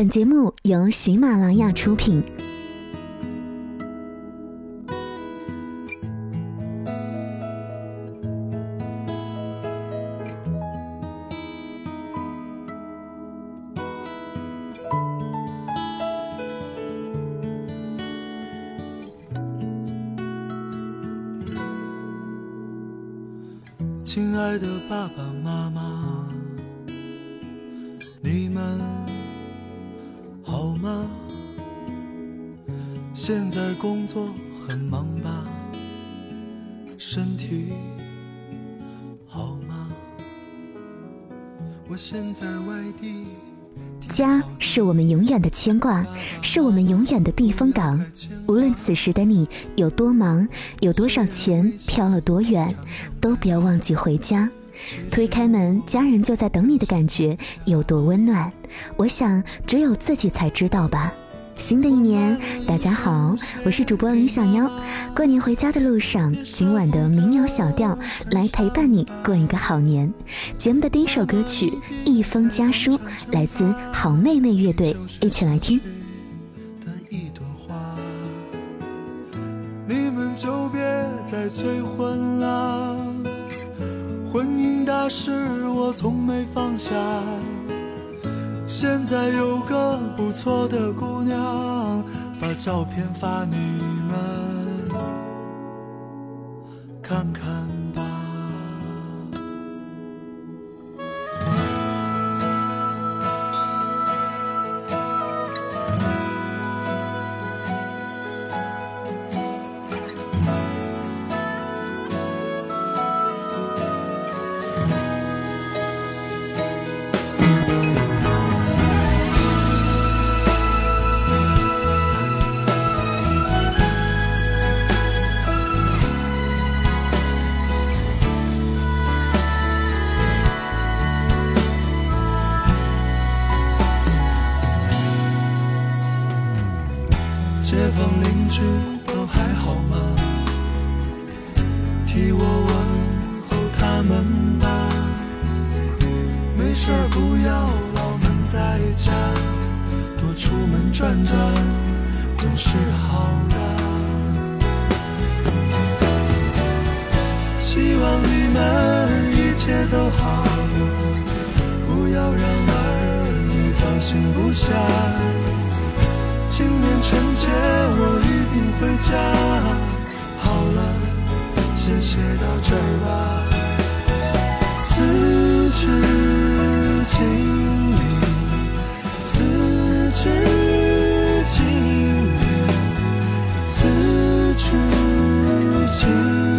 本节目由喜马拉雅出品。家是我们永远的牵挂，是我们永远的避风港。无论此时的你有多忙，有多少钱，飘了多远，都不要忘记回家。推开门，家人就在等你的感觉有多温暖，我想只有自己才知道吧。新的一年，大家好，我是主播林小妖。过年回家的路上，今晚的民谣小调来陪伴你过一个好年。节目的第一首歌曲《一封家书》来自好妹妹乐队，一起来听。你们就别再催婚了。婚姻大事我从没放下。现在有个不错的姑娘，把照片发你们看看家，多出门转转总是好的。希望你们一切都好，不要让儿女放心不下。今年春节我一定回家。好了，先写到这儿吧。辞职经理，辞职经，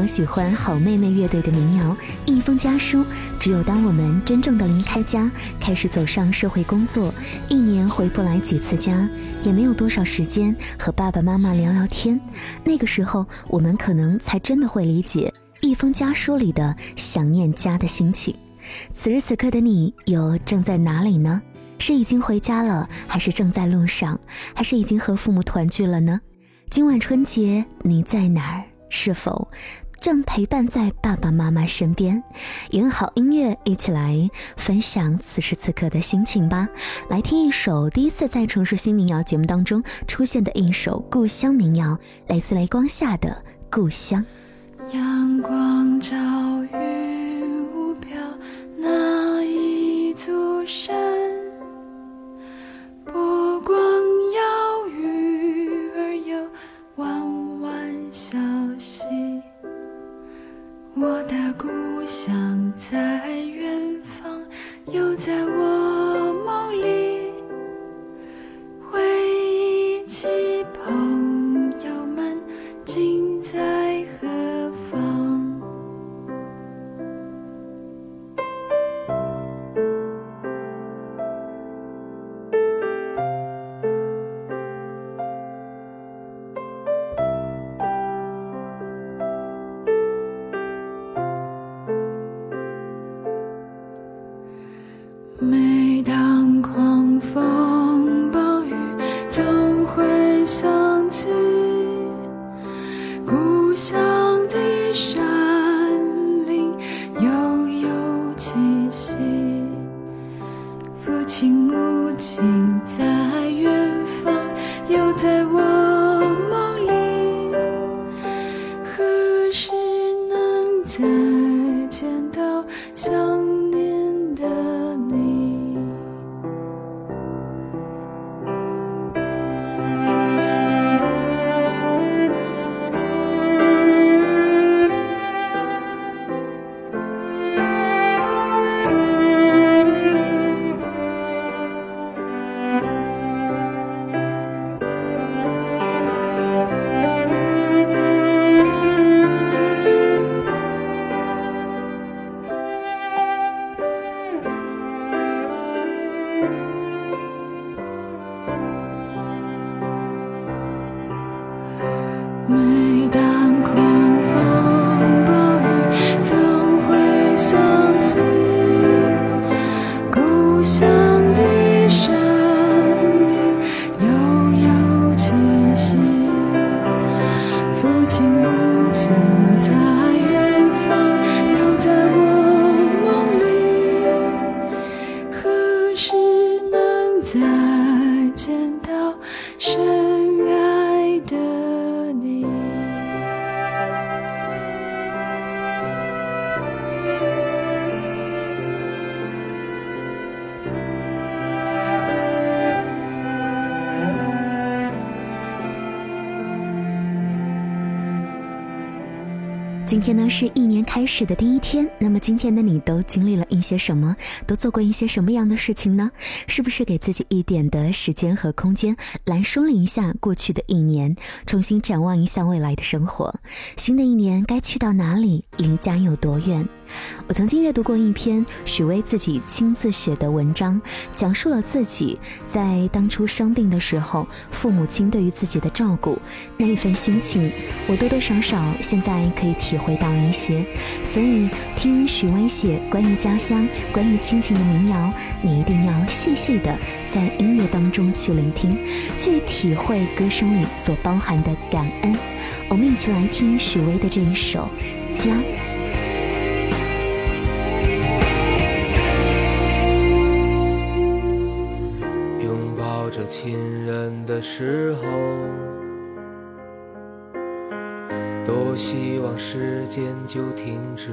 常喜欢好妹妹乐队的民谣《一封家书》。只有当我们真正的离开家，开始走上社会工作，一年回不来几次家，也没有多少时间和爸爸妈妈聊聊天。那个时候，我们可能才真的会理解《一封家书》里的想念家的心情。此时此刻的你，又正在哪里呢？是已经回家了，还是正在路上，还是已经和父母团聚了呢？今晚春节你在哪儿？是否正陪伴在爸爸妈妈身边？用好音乐一起来分享此时此刻的心情吧。来听一首第一次在城市新民谣节目当中出现的一首故乡民谣，来自雷光下的《故乡》。阳光照云雾飘，那一座山，波光摇，鱼儿游，弯弯小溪。我的故乡在始的第一天，那么今天的你都经历了一些什么？都做过一些什么样的事情呢？是不是给自己一点的时间和空间，来梳理一下过去的一年，重新展望一下未来的生活？新的一年该去到哪里？离家有多远？我曾经阅读过一篇许巍自己亲自写的文章，讲述了自己在当初生病的时候，父母亲对于自己的照顾那一份心情，我多多少少现在可以体会到一些。所以听许巍写关于家乡、关于亲情的民谣，你一定要细细的在音乐当中去聆听，去体会歌声里所包含的感恩。我们一起来听许巍的这一首《家》。抱着亲人的时候，多希望时间就停止。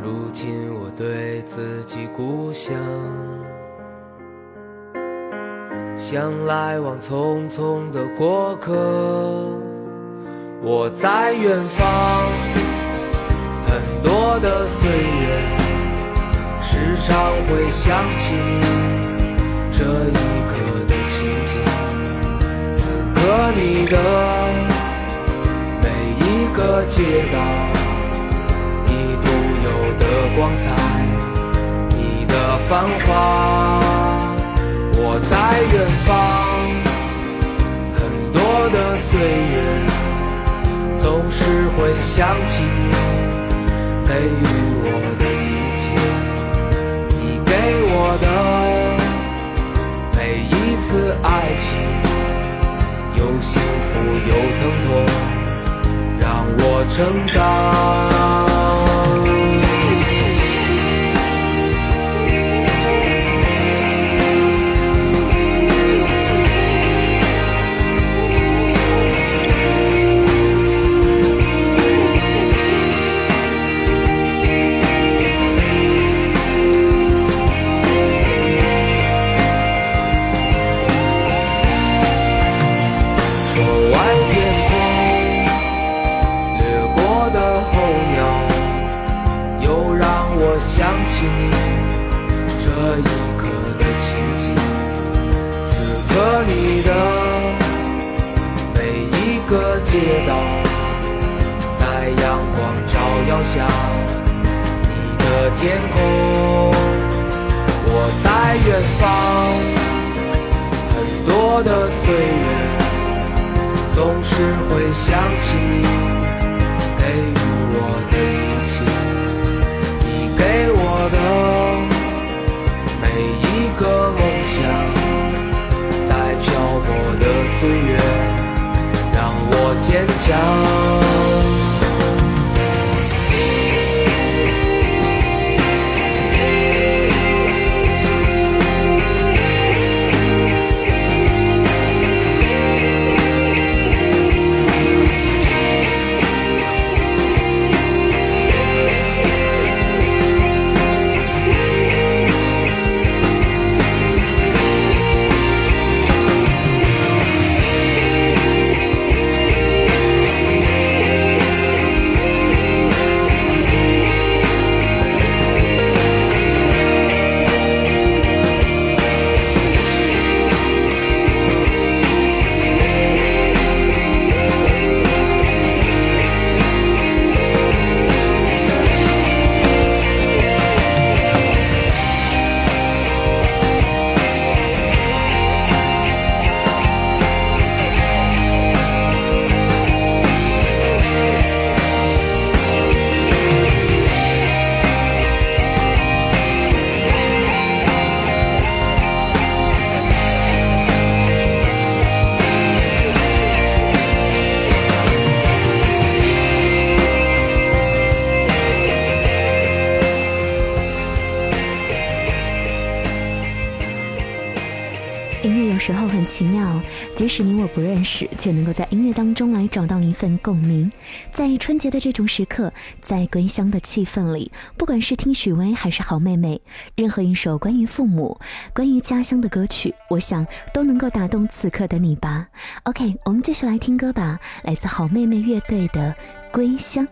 如今我对自己故乡，像来往匆匆的过客。我在远方，很多的岁月。常会想起你这一刻的情景，此刻你的每一个街道，你独有的光彩，你的繁华。我在远方，很多的岁月，总是会想起你给予我的。的每一次爱情，有幸福有疼痛，让我成长。想起你这一刻的情景。此刻你的每一个街道，在阳光照耀下，你的天空，我在远方，很多的岁月。总是会想起你的每一个梦想，在漂泊的岁月让我坚强。却能够在音乐当中来找到一份共鸣。在春节的这种时刻，在归乡的气氛里，不管是听许巍还是好妹妹，任何一首关于父母、关于家乡的歌曲，我想都能够打动此刻的你吧。OK，我们继续来听歌吧，来自好妹妹乐队的《归乡》。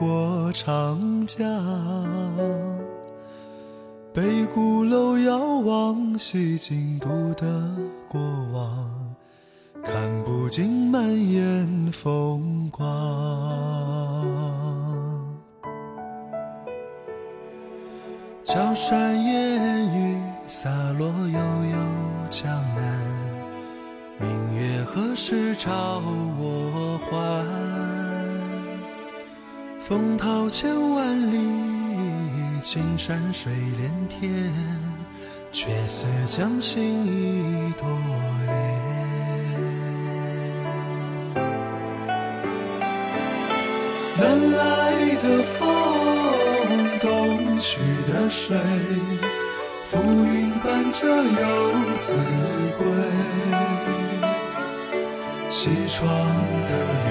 过长江。北鼓楼遥望西京都的过往，看不尽满眼风光。江山风涛千万里，青山水连天，却似将心意多恋。南来的风，东去的水。浮云伴着游子归，西窗的雨，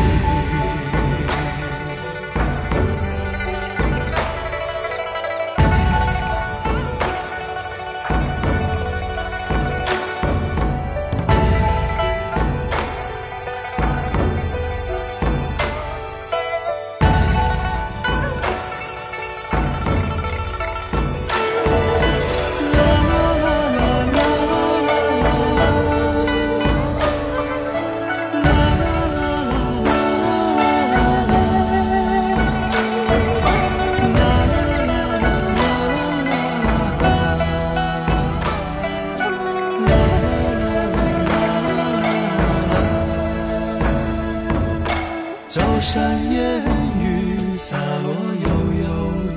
山烟雨洒落悠悠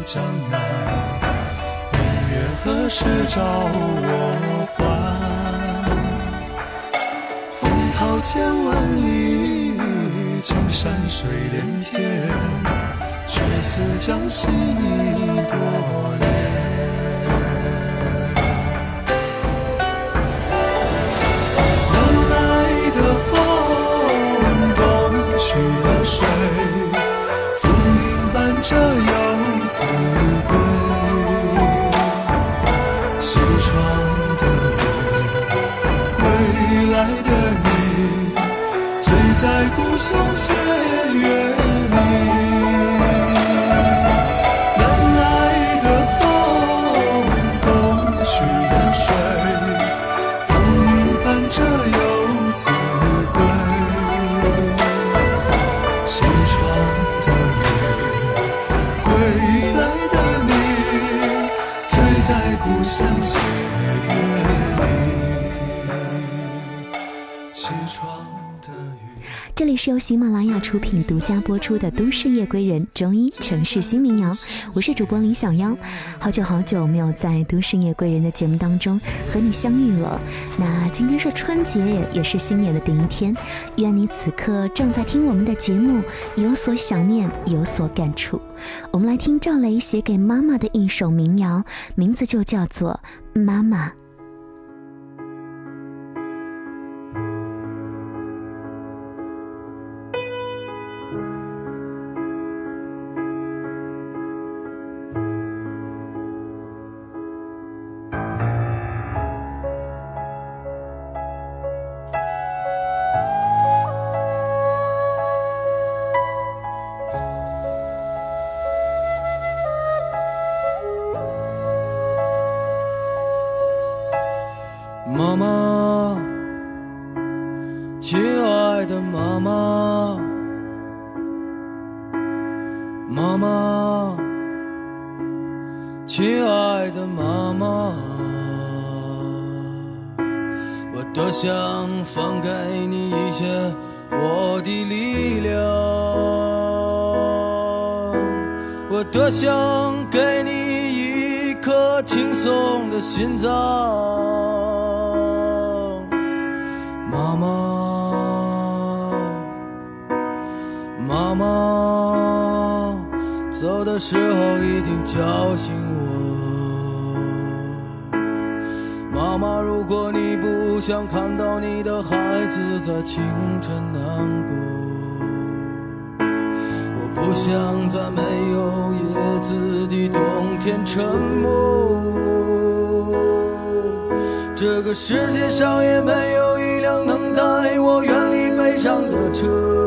江南，明月何时照我还？风涛千万里，青山水连天，却似将心一朵莲出品、独家播出的《都市夜归人》中医城市新民谣，我是主播李小妖。好久好久没有在《都市夜归人》的节目当中和你相遇了。那今天是春节，也是新年的第一天，愿你此刻正在听我们的节目，有所想念，有所感触。我们来听赵雷写给妈妈的一首民谣，名字就叫做《妈》。妈多想放给你一些我的力量，我多想给你一颗轻松的心脏。妈妈，妈妈，走的时候一定叫醒我。妈妈，如果你想看到你的孩子在清晨难过，我不想在没有叶子的冬天沉默。这个世界上也没有一辆能带我远离悲伤的车。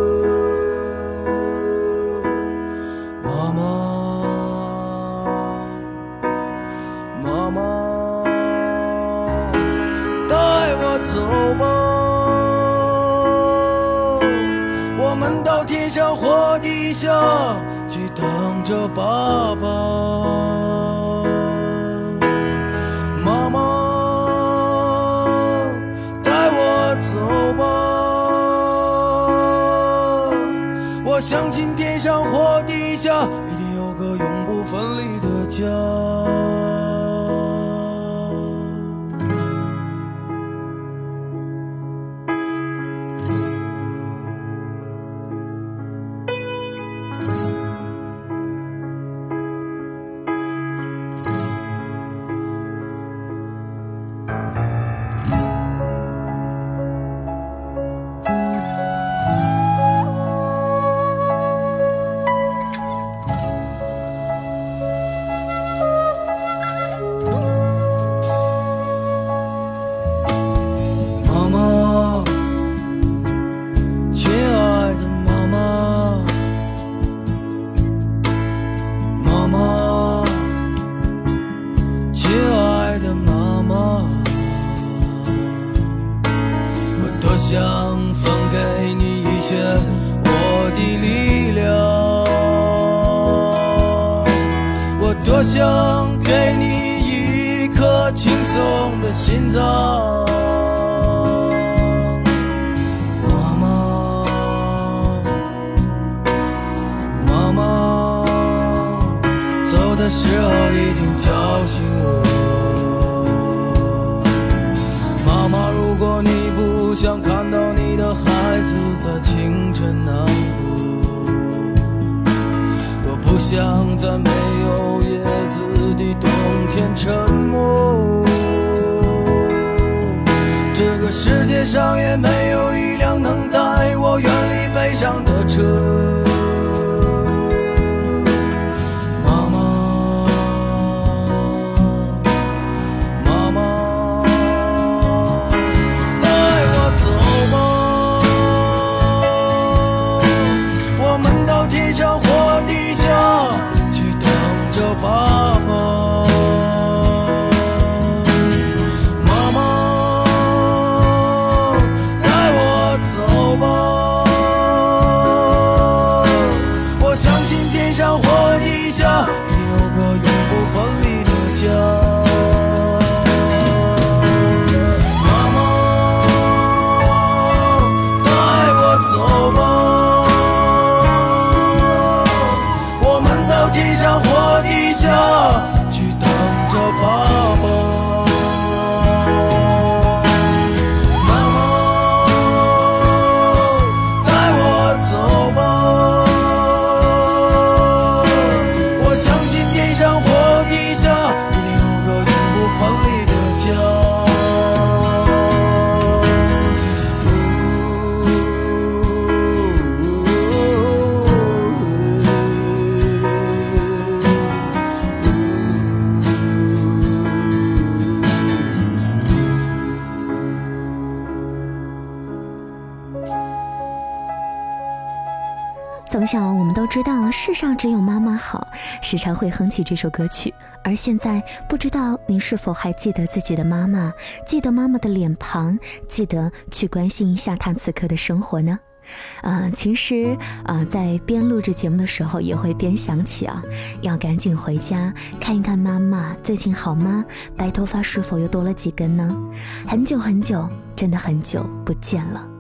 上只有妈妈好，时常会哼起这首歌曲。而现在，不知道您是否还记得自己的妈妈，记得妈妈的脸庞，记得去关心一下她此刻的生活呢？呃，其实呃，在边录制节目的时候，也会边想起啊，要赶紧回家看一看妈妈最近好吗？白头发是否又多了几根呢？很久很久，真的很久不见了。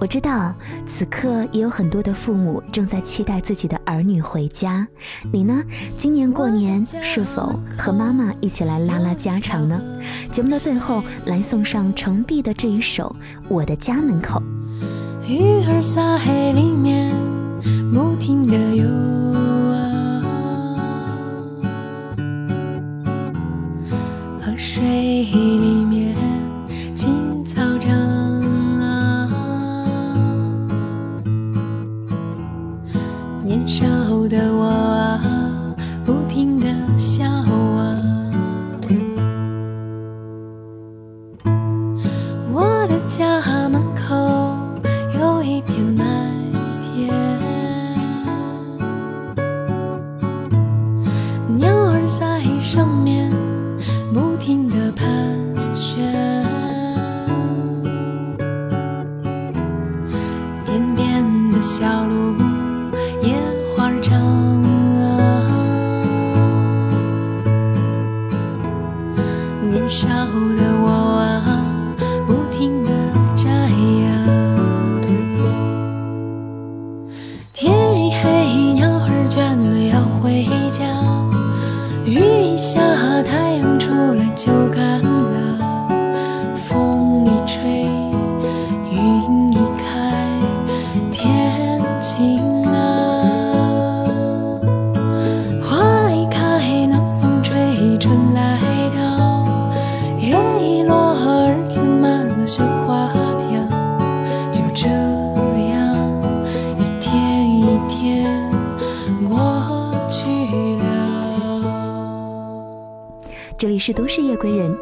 我知道，此刻也有很多的父母正在期待自己的儿女回家。你呢？今年过年是否和妈妈一起来拉拉家常呢？节目的最后，来送上程璧的这一首《我的家门口》。鱼儿撒海里面，不停的游啊，河水里面的我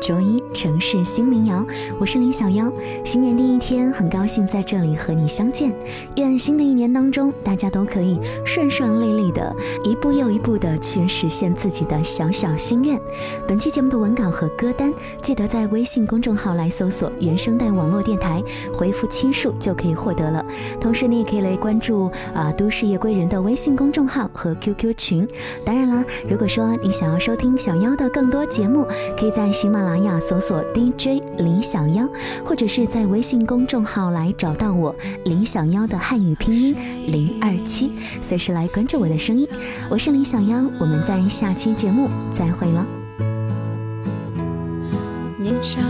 周一城市新民谣，我是林小妖。新年第一天，很高兴在这里和你相见。愿新的一年当中，大家都可以顺顺利利的，一步又一步的去实现自己的小小心愿。本期节目的文稿和歌单，记得在微信公众号来搜索“原声带网络电台”，回复七数就可以获得了。同时，你也可以来关注啊、都市夜归人的微信公众号和 QQ 群。当然啦，如果说你想要收听小妖的更多节，目，可以在喜马拉玛雅搜索 DJ 李小妖，或者是在微信公众号来找到我李小妖的汉语拼音零二七，随时来关注我的声音。我是李小妖，我们在下期节目再会了。年少